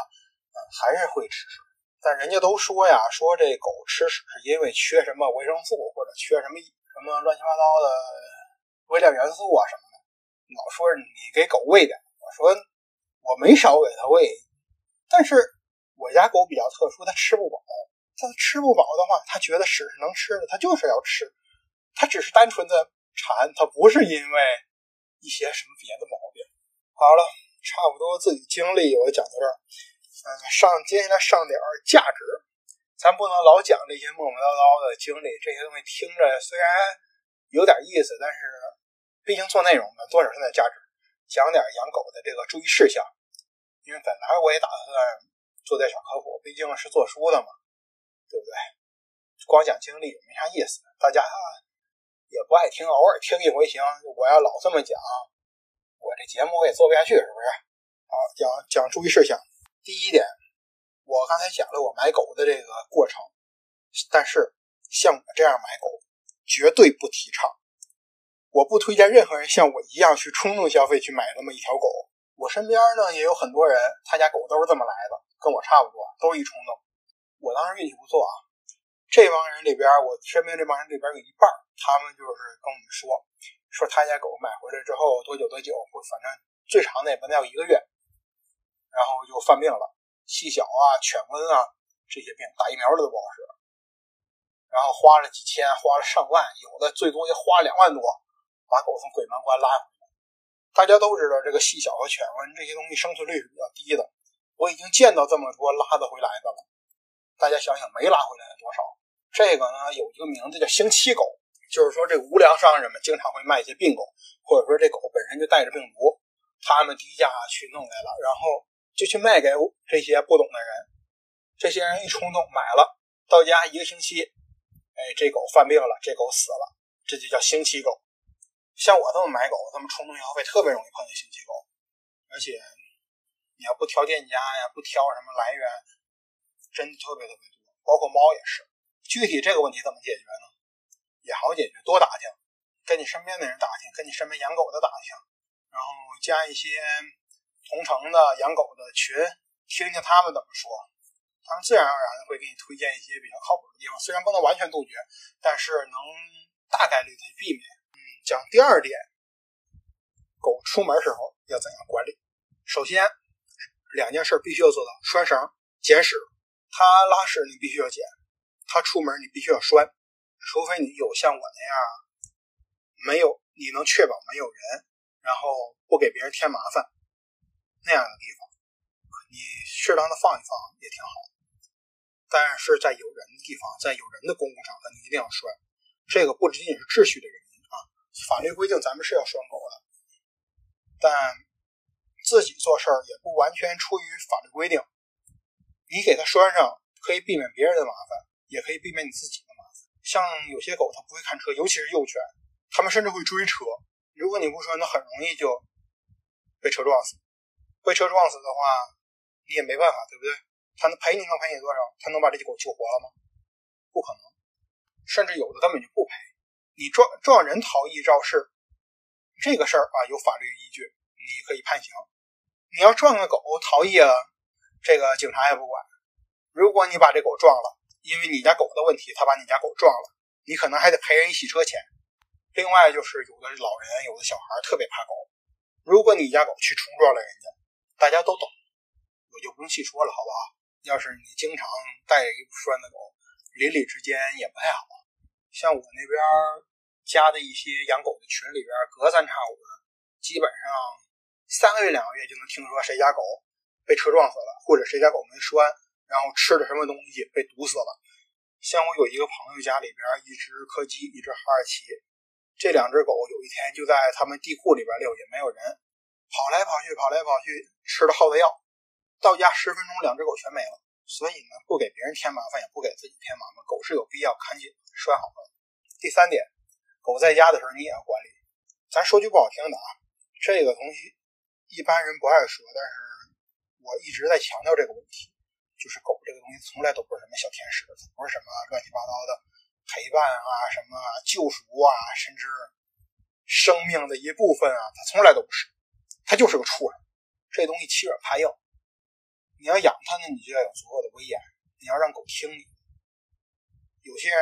嗯，还是会吃屎。但人家都说呀，说这狗吃屎是因为缺什么维生素，或者缺什么什么乱七八糟的微量元素啊什么的。老说你给狗喂点，我说我没少给它喂，但是我家狗比较特殊，它吃不饱。他吃不饱的话，他觉得屎是能吃的，他就是要吃。他只是单纯的馋，他不是因为一些什么别的毛病。好了，差不多自己经历我讲到这儿。嗯，上接下来上点价值，咱不能老讲这些磨磨叨叨的经历，这些东西听着虽然有点意思，但是毕竟做内容嘛，多少是点价值，讲点养狗的这个注意事项。因为本来我也打算做点小科普，毕竟是做书的嘛。对不对？光讲经历没啥意思，大家也不爱听，偶尔听一回行。我要老这么讲，我这节目我也做不下去，是不是？好，讲讲注意事项。第一点，我刚才讲了我买狗的这个过程，但是像我这样买狗，绝对不提倡。我不推荐任何人像我一样去冲动消费去买那么一条狗。我身边呢也有很多人，他家狗都是这么来的，跟我差不多，都是一冲动。我当时运气不错啊，这帮人里边，我身边这帮人里边有一半，他们就是跟我们说，说他家狗买回来之后多久多久，或反正最长的也不能要一个月，然后就犯病了，细小啊、犬瘟啊这些病，打疫苗的都不好使，然后花了几千，花了上万，有的最多就花两万多，把狗从鬼门关拉回来。大家都知道，这个细小和犬瘟这些东西生存率是比较低的，我已经见到这么多拉得回来的了。大家想想，没拉回来多少？这个呢，有一个名字叫“星期狗”，就是说这无良商人们经常会卖一些病狗，或者说这狗本身就带着病毒，他们低价去弄来了，然后就去卖给这些不懂的人。这些人一冲动买了，到家一个星期，哎，这狗犯病了，这狗死了，这就叫星期狗。像我这么买狗，这么冲动消费，特别容易碰见星期狗，而且你要不挑店家呀，不挑什么来源。真的特别特别多，包括猫也是。具体这个问题怎么解决呢？也好解决，多打听，跟你身边的人打听，跟你身边养狗的打听，然后加一些同城的养狗的群，听听他们怎么说，他们自然而然的会给你推荐一些比较靠谱的地方。虽然不能完全杜绝，但是能大概率的避免。嗯，讲第二点，狗出门时候要怎样管理？首先，两件事必须要做到：拴绳、捡屎。它拉屎你必须要捡，它出门你必须要拴，除非你有像我那样没有你能确保没有人，然后不给别人添麻烦那样的地方，你适当的放一放也挺好。但是在有人的地方，在有人的公共场合，你一定要拴。这个不仅仅是秩序的原因啊，法律规定咱们是要拴狗的，但自己做事儿也不完全出于法律规定。你给它拴上，可以避免别人的麻烦，也可以避免你自己的麻烦。像有些狗，它不会看车，尤其是幼犬，它们甚至会追车。如果你不拴，那很容易就被车撞死。被车撞死的话，你也没办法，对不对？它能赔你能赔你多少？它能把这只狗救活了吗？不可能。甚至有的根本就不赔。你撞撞人逃逸肇事，这个事儿啊有法律依据，你可以判刑。你要撞个狗逃逸了。这个警察也不管。如果你把这狗撞了，因为你家狗的问题，他把你家狗撞了，你可能还得赔人洗车钱。另外就是有的老人、有的小孩特别怕狗，如果你家狗去冲撞了人家，大家都懂，我就不用细说了，好不好？要是你经常带一不拴的狗，邻里之间也不太好。像我那边加的一些养狗的群里边，隔三差五的，基本上三个月、两个月就能听说谁家狗被车撞死了，或者谁家狗没拴，然后吃了什么东西被毒死了。像我有一个朋友家里边，一只柯基，一只哈士奇，这两只狗有一天就在他们地库里边溜，也没有人，跑来跑去，跑来跑去，吃了耗子药，到家十分钟，两只狗全没了。所以呢，不给别人添麻烦，也不给自己添麻烦，狗是有必要看紧拴好的。第三点，狗在家的时候你也要管理。咱说句不好听的啊，这个东西一般人不爱说，但是我一直在强调这个问题，就是狗这个东西从来都不是什么小天使，不是什么乱七八糟的陪伴啊，什么救赎啊，甚至生命的一部分啊，它从来都不是，它就是个畜生。这东西欺软怕硬。你要养它呢，你就要有足够的威严。你要让狗听你。有些人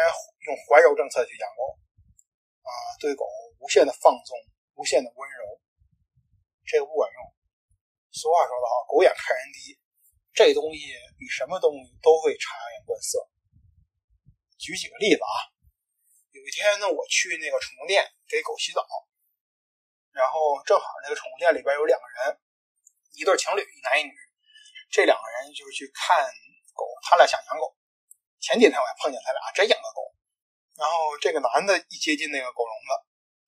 用怀柔政策去养狗，啊，对狗无限的放纵，无限的温柔，这个不管用。俗话说得好，狗眼看人低，这东西比什么东西都会察言观色。举几个例子啊，有一天呢，我去那个宠物店给狗洗澡，然后正好那个宠物店里边有两个人，一对情侣，一男一女。这两个人就是去看狗，他俩想养狗。前几天我还碰见他俩真养个狗。然后这个男的一接近那个狗笼子，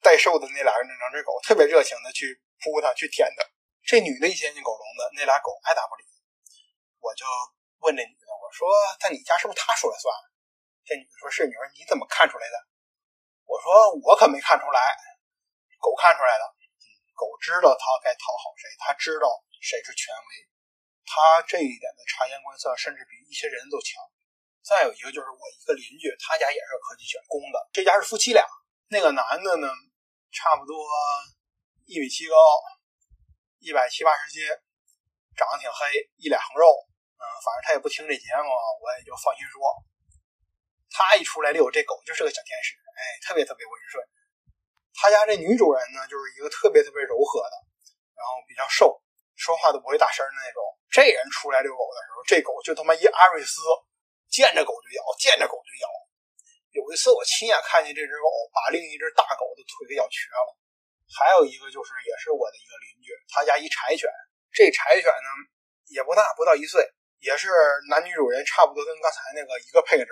待售的那俩人两只狗特别热情的去扑它，去舔它。这女的一接近狗笼子，那俩狗爱答不理。我就问这女的，我说：“在你家是不是他说了算？”这女的说是。你说你怎么看出来的？我说我可没看出来，狗看出来的。狗知道它该讨好谁，它知道谁是权威。他这一点的察言观色，甚至比一些人都强。再有一个就是我一个邻居，他家也是柯基犬，公的。这家是夫妻俩，那个男的呢，差不多一米七高，一百七八十斤，长得挺黑，一脸横肉。嗯，反正他也不听这节目，我也就放心说。他一出来遛，这狗就是个小天使，哎，特别特别温顺。他家这女主人呢，就是一个特别特别柔和的，然后比较瘦，说话都不会大声的那种。这人出来遛狗的时候，这狗就他妈一阿瑞斯，见着狗就咬，见着狗就咬。有一次我亲眼看见这只狗把另一只大狗的腿给咬瘸了。还有一个就是，也是我的一个邻居，他家一柴犬，这柴犬呢也不大，不到一岁，也是男女主人差不多，跟刚才那个一个配置。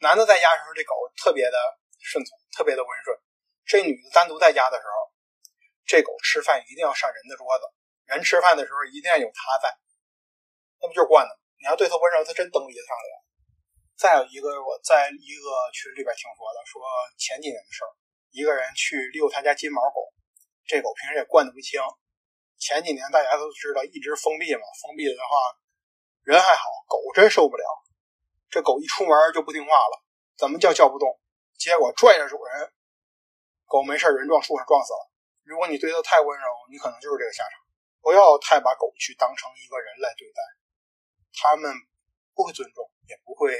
男的在家的时候，这狗特别的顺从，特别的温顺。这女的单独在家的时候，这狗吃饭一定要上人的桌子，人吃饭的时候一定要有它在。那不就惯的吗？你要对它温柔，它真蹬鼻子上脸。再有一个，我在一个群里边听说的，说前几年的事儿，一个人去遛他家金毛狗，这狗平时也惯得不轻。前几年大家都知道一直封闭嘛，封闭的话，人还好，狗真受不了。这狗一出门就不听话了，怎么叫叫不动，结果拽着主人，狗没事人撞树上撞死了。如果你对它太温柔，你可能就是这个下场。不要太把狗去当成一个人来对待。他们不会尊重，也不会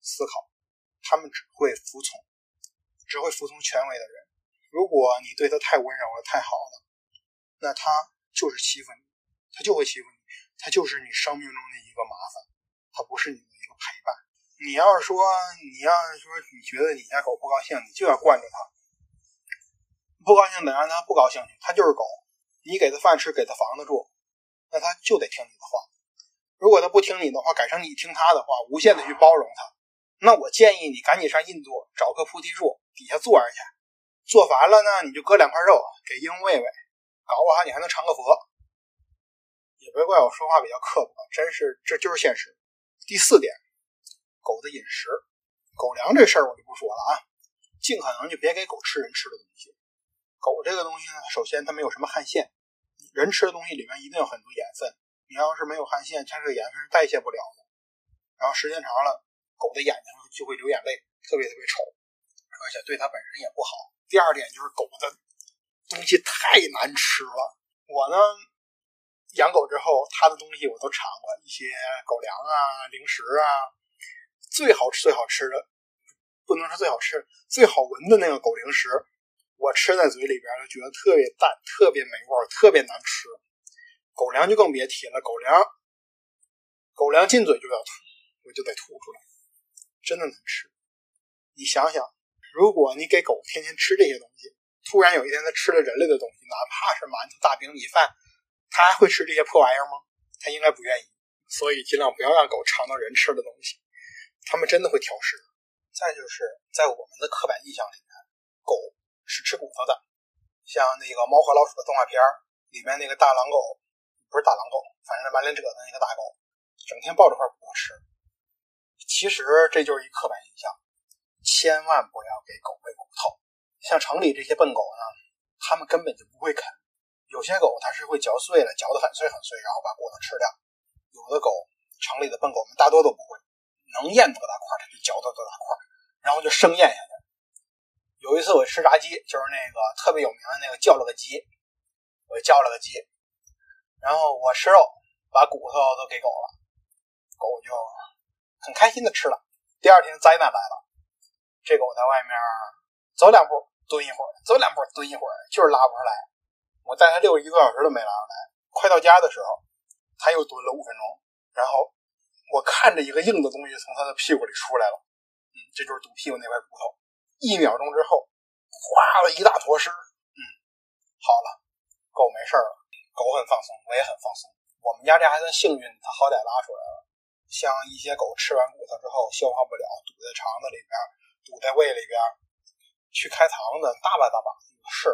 思考，他们只会服从，只会服从权威的人。如果你对他太温柔了、太好了，那他就是欺负你，他就会欺负你，他就是你生命中的一个麻烦，他不是你的一个陪伴。你要是说，你要是说，你觉得你家狗不高兴，你就要惯着它，不高兴得让它不高兴去，它就是狗，你给它饭吃，给它房子住，那它就得听你的话。如果它不听你的话，改成你听它的话，无限的去包容它，那我建议你赶紧上印度找棵菩提树底下坐着去，做烦了呢，你就割两块肉给鹰喂喂，搞不好你还能成个佛。也别怪我说话比较刻薄，真是这就是现实。第四点，狗的饮食，狗粮这事儿我就不说了啊，尽可能就别给狗吃人吃的东西。狗这个东西呢，首先它没有什么汗腺，人吃的东西里面一定有很多盐分。你要是没有汗腺，它这个盐分是代谢不了的，然后时间长了，狗的眼睛就会流眼泪，特别特别丑，而且对它本身也不好。第二点就是狗的东西太难吃了。我呢养狗之后，它的东西我都尝过，一些狗粮啊、零食啊，最好吃、最好吃的，不能说最好吃，最好闻的那个狗零食，我吃在嘴里边就觉得特别淡、特别没味儿、特别难吃。狗粮就更别提了，狗粮，狗粮进嘴就要吐，我就得吐出来，真的难吃。你想想，如果你给狗天天吃这些东西，突然有一天它吃了人类的东西，哪怕是馒头、大饼、米饭，它还会吃这些破玩意儿吗？它应该不愿意。所以尽量不要让狗尝到人吃的东西，它们真的会挑食。再就是在我们的刻板印象里面，狗是吃骨头的。像那个《猫和老鼠》的动画片里面那个大狼狗，不是大狼狗，反正满脸褶子那个大狗，整天抱着块骨头吃。其实这就是一刻板印象，千万不要给狗喂骨头。像城里这些笨狗呢，它们根本就不会啃。有些狗它是会嚼碎了，嚼得很碎很碎，然后把骨头吃掉。有的狗，城里的笨狗们大多都不会，能咽多大块它就嚼到多大块，然后就生咽下去。有一次我吃炸鸡，就是那个特别有名的那个叫了个鸡，我叫了个鸡，然后我吃肉，把骨头都给狗了，狗就很开心的吃了。第二天灾难来了，这狗在外面。走两步蹲一会儿，走两步蹲一会儿，就是拉不出来。我带它遛一个小时都没拉出来。快到家的时候，它又蹲了五分钟。然后我看着一个硬的东西从它的屁股里出来了，嗯，这就是堵屁股那块骨头。一秒钟之后，哗了一大坨屎。嗯，好了，狗没事了，狗很放松，我也很放松。我们家这还算幸运，它好歹拉出来了。像一些狗吃完骨头之后消化不了，堵在肠子里边，堵在胃里边。去开膛的大把大把是，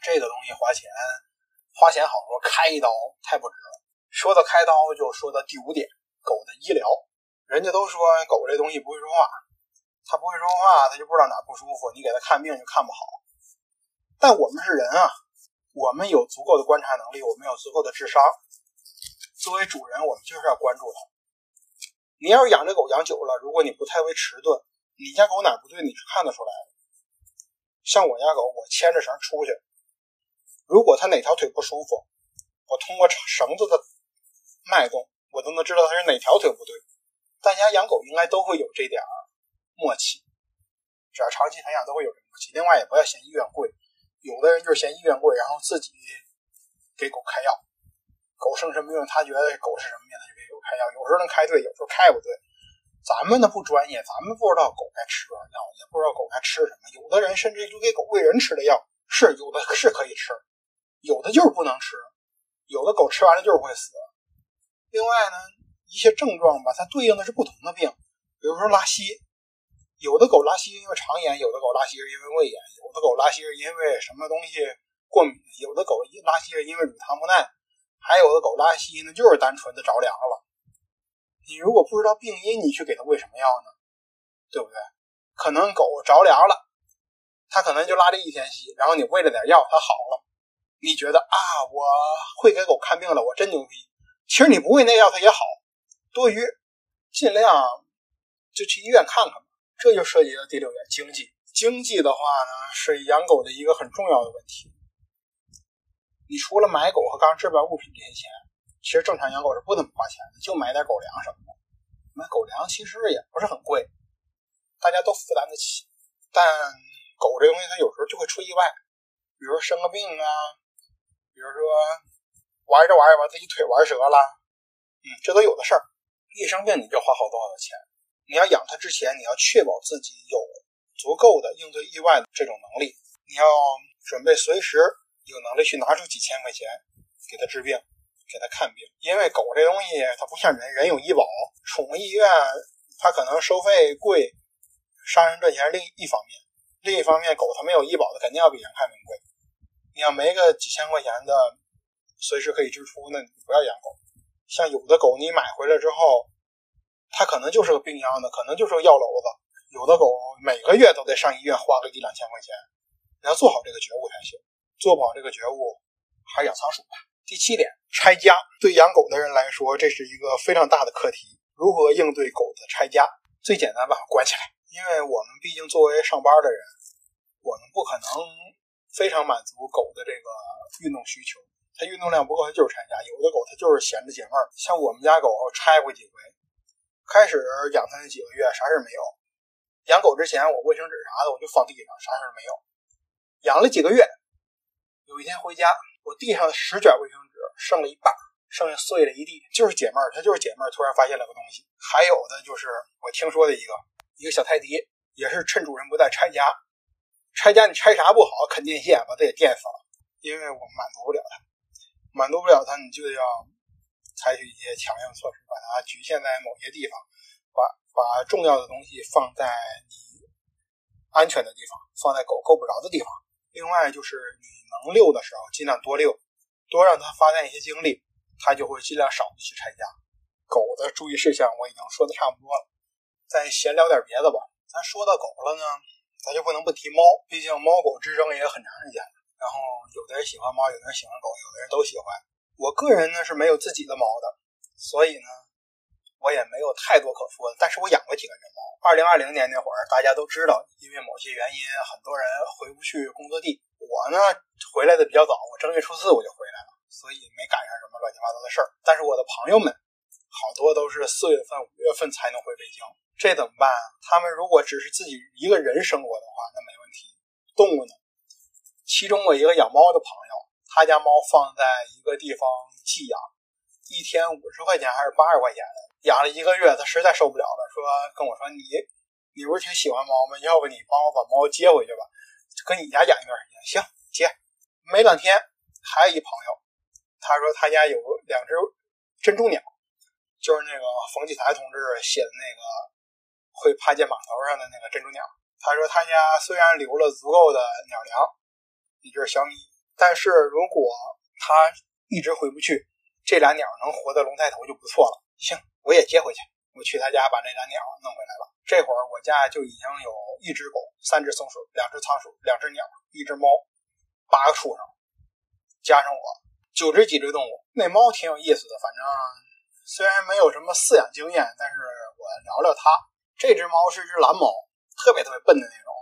这个东西花钱，花钱好说，开一刀太不值了。说到开刀，就说到第五点，狗的医疗。人家都说狗这东西不会说话，它不会说话，它就不知道哪不舒服，你给它看病就看不好。但我们是人啊，我们有足够的观察能力，我们有足够的智商。作为主人，我们就是要关注它。你要是养这狗养久了，如果你不太会迟钝，你家狗哪不对，你是看得出来的。像我家狗，我牵着绳出去，如果它哪条腿不舒服，我通过绳子的脉动，我都能知道它是哪条腿不对。大家养狗应该都会有这点默契，只要长期培养都会有这默契。另外也不要嫌医院贵，有的人就是嫌医院贵，然后自己给狗开药。狗生什么病，他觉得狗是什么病，他就给狗开药。有时候能开对，有时候开不对。咱们呢不专业，咱们不知道狗该吃多少药，也不知道狗该吃什么。有的人甚至就给狗喂人吃的药，是有的是可以吃，有的就是不能吃，有的狗吃完了就是会死。另外呢，一些症状吧，它对应的是不同的病，比如说拉稀，有的狗拉稀因为肠炎，有的狗拉稀是因为胃炎，有的狗拉稀是因为什么东西过敏，有的狗拉稀是因为乳糖不耐，还有的狗拉稀呢就是单纯的着凉了。你如果不知道病因，你去给它喂什么药呢？对不对？可能狗着凉了，它可能就拉这一天稀，然后你喂了点药，它好了。你觉得啊，我会给狗看病了，我真牛逼。其实你不喂那药，它也好。多余，尽量就去医院看看吧。这就涉及到第六点，经济。经济的话呢，是养狗的一个很重要的问题。你除了买狗和刚置办物品这些钱。其实正常养狗是不怎么花钱的，就买点狗粮什么的。买狗粮其实也不是很贵，大家都负担得起。但狗这东西它有时候就会出意外，比如说生个病啊，比如说玩着玩着把自己腿玩折了，嗯，这都有的事儿。一生病你就花好多好多钱。你要养它之前，你要确保自己有足够的应对意外的这种能力，你要准备随时有能力去拿出几千块钱给它治病。给它看病，因为狗这东西它不像人，人有医保，宠物医院它可能收费贵，商人赚钱是另一方面，另一方面狗它没有医保，的肯定要比人看病贵。你要没个几千块钱的，随时可以支出，那你不要养狗。像有的狗你买回来之后，它可能就是个病秧子，可能就是个药篓子。有的狗每个月都得上医院花个一两千块钱，你要做好这个觉悟才行。做不好这个觉悟，还是养仓鼠吧。第七点，拆家对养狗的人来说，这是一个非常大的课题。如何应对狗的拆家？最简单吧，关起来。因为我们毕竟作为上班的人，我们不可能非常满足狗的这个运动需求。它运动量不够，它就是拆家。有的狗它就是闲着解闷儿。像我们家狗拆过几回，开始养它那几个月，啥事没有。养狗之前，我卫生纸啥的我就放地上，啥事没有。养了几个月，有一天回家，我地上的十卷卫生纸剩了一半，剩下碎了一地，就是解闷儿，它就是解闷儿。突然发现了个东西。还有的就是我听说的一个一个小泰迪，也是趁主人不在拆家。拆家你拆啥不好？啃电线把它给电死了。因为我满足不了它，满足不了它，你就要采取一些强硬措施，把它局限在某些地方，把把重要的东西放在你安全的地方，放在狗够不着的地方。另外就是你能遛的时候，尽量多遛，多让它发散一些精力，它就会尽量少的去拆家。狗的注意事项我已经说的差不多了，再闲聊点别的吧。咱说到狗了呢，咱就不能不提猫，毕竟猫狗之争也很长时间。然后有的人喜欢猫，有的人喜欢狗，有的人都喜欢。我个人呢是没有自己的猫的，所以呢我也没有太多可说的。但是我养过几个人猫。二零二零年那会儿，大家都知道，因为某些原因，很多人回不去工作地。我呢回来的比较早，我正月初四我就回来了，所以没赶上什么乱七八糟的事儿。但是我的朋友们好多都是四月份、五月份才能回北京，这怎么办？他们如果只是自己一个人生活的话，那没问题。动物呢？其中我一个养猫的朋友，他家猫放在一个地方寄养，一天五十块钱还是八十块钱的，养了一个月，他实在受不了了，说跟我说你，你不是挺喜欢猫吗？要不你帮我把猫接回去吧，搁你家养一段时间。行，接。没两天，还有一朋友，他说他家有两只珍珠鸟，就是那个冯骥才同志写的那个会趴在码头上的那个珍珠鸟。他说他家虽然留了足够的鸟粮。一只小米，但是如果它一直回不去，这俩鸟能活在龙抬头就不错了。行，我也接回去。我去他家把那俩鸟弄回来了。这会儿我家就已经有一只狗、三只松鼠、两只仓鼠、两只鸟、一只猫、八个畜生，加上我九只脊椎动物。那猫挺有意思的，反正虽然没有什么饲养经验，但是我聊聊它。这只猫是只蓝猫，特别特别笨的那种。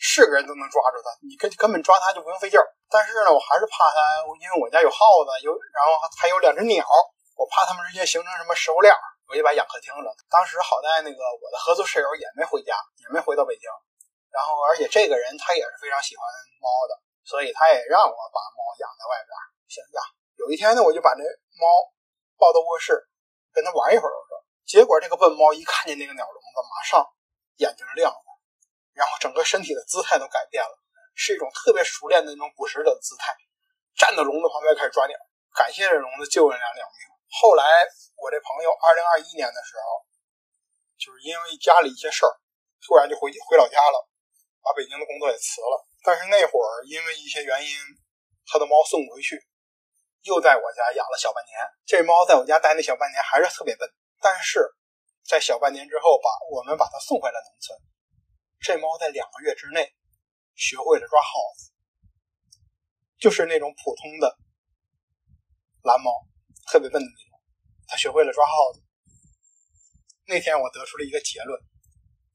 是个人都能抓住它，你根根本抓它就不用费劲儿。但是呢，我还是怕它，因为我家有耗子，有然后还有两只鸟，我怕他们之间形成什么食物链，我就把养客厅了。当时好在那个我的合租室友也没回家，也没回到北京。然后而且这个人他也是非常喜欢猫的，所以他也让我把猫养在外边。行呀，有一天呢，我就把那猫抱到卧室跟它玩一会儿，我说，结果这个笨猫一看见那个鸟笼子，马上眼睛亮了。然后整个身体的姿态都改变了，是一种特别熟练的那种捕食者的姿态，站到笼子旁边开始抓鸟。感谢这笼子救了两两命。后来我这朋友二零二一年的时候，就是因为家里一些事儿，突然就回回老家了，把北京的工作也辞了。但是那会儿因为一些原因，他的猫送回去，又在我家养了小半年。这猫在我家待那小半年还是特别笨，但是在小半年之后，把我们把它送回了农村。这猫在两个月之内学会了抓耗子，就是那种普通的蓝猫，特别笨的那种。它学会了抓耗子。那天我得出了一个结论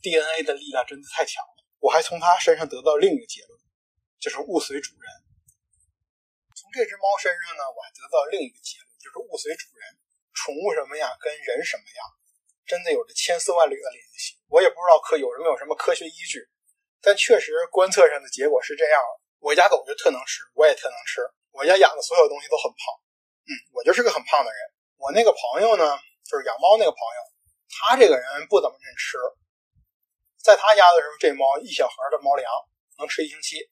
：DNA 的力量真的太强了。我还从它身上得到另一个结论，就是物随主人。从这只猫身上呢，我还得到另一个结论，就是物随主人。宠物什么样，跟人什么样，真的有着千丝万缕的联系。我也不知道科有没有什么科学依据，但确实观测上的结果是这样。我家狗就特能吃，我也特能吃。我家养的所有东西都很胖，嗯，我就是个很胖的人。我那个朋友呢，就是养猫那个朋友，他这个人不怎么认吃。在他家的时候，这猫一小盒的猫粮能吃一星期，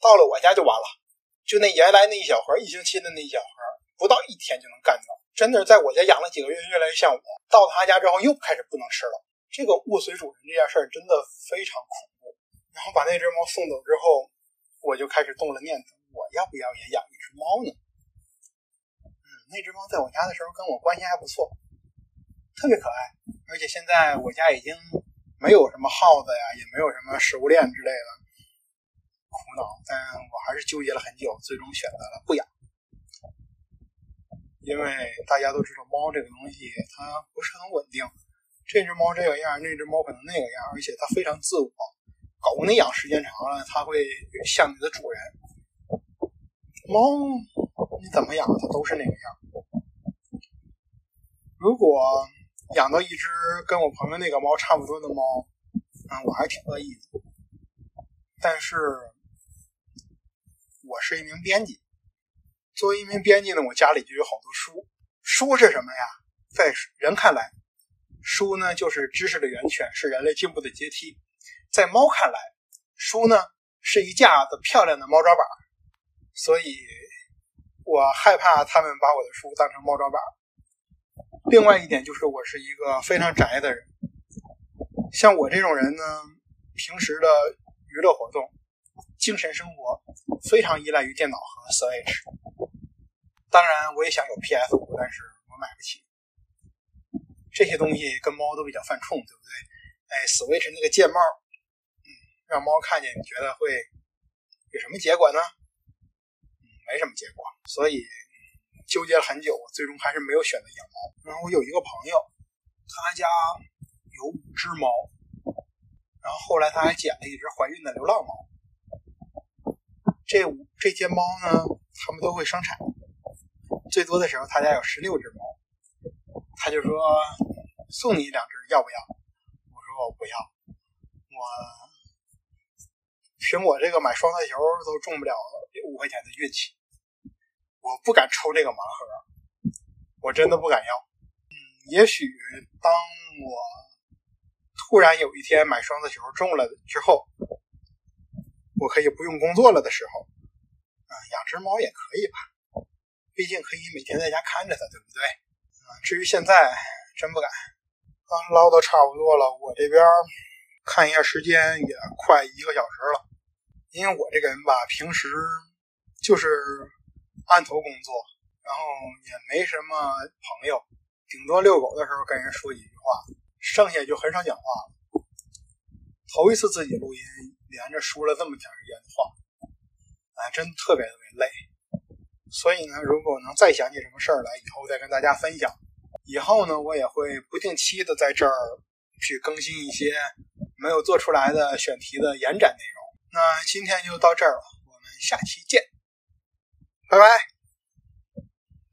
到了我家就完了。就那原来那一小盒一星期的那一小盒，不到一天就能干掉。真的是在我家养了几个月，越来越像我。到他家之后又开始不能吃了。这个物随主人这件事儿真的非常恐怖。然后把那只猫送走之后，我就开始动了念头：我要不要也养一只猫呢？那只猫在我家的时候跟我关系还不错，特别可爱。而且现在我家已经没有什么耗子呀，也没有什么食物链之类的苦恼，但我还是纠结了很久，最终选择了不养。因为大家都知道，猫这个东西它不是很稳定。这只猫这个样，那只猫可能那个样，而且它非常自我。狗你养时间长了，它会像你的主人。猫你怎么养它都是那个样。如果养到一只跟我朋友那个猫差不多的猫，嗯，我还挺乐意的。但是，我是一名编辑，作为一名编辑呢，我家里就有好多书。书是什么呀？在人看来，书呢就是知识的源泉，是人类进步的阶梯。在猫看来，书呢是一架子漂亮的猫抓板，所以我害怕他们把我的书当成猫抓板。另外一点就是，我是一个非常宅的人。像我这种人呢，平时的娱乐活动、精神生活非常依赖于电脑和 Switch。当然，我也想有 PS 五，但是我买不起。这些东西跟猫都比较犯冲，对不对？哎，Switch 那个键帽，嗯，让猫看见，你觉得会有什么结果呢？没什么结果。所以。纠结了很久，最终还是没有选择养猫。然后我有一个朋友，他家有五只猫，然后后来他还捡了一只怀孕的流浪猫。这五这些猫呢，他们都会生产，最多的时候他家有十六只猫。他就说送你两只，要不要？我说我不要，我凭我这个买双色球都中不了五块钱的运气。我不敢抽这个盲盒，我真的不敢要。嗯，也许当我突然有一天买双色球中了之后，我可以不用工作了的时候，啊，养只猫也可以吧？毕竟可以每天在家看着它，对不对？啊，至于现在，真不敢。啊，唠叨差不多了，我这边看一下时间，也快一个小时了。因为我这个人吧，平时就是。案头工作，然后也没什么朋友，顶多遛狗的时候跟人说几句话，剩下就很少讲话了。头一次自己录音，连着说了这么长时间的话，哎，真特别特别累。所以呢，如果能再想起什么事儿来，以后再跟大家分享。以后呢，我也会不定期的在这儿去更新一些没有做出来的选题的延展内容。那今天就到这儿了，我们下期见。拜拜。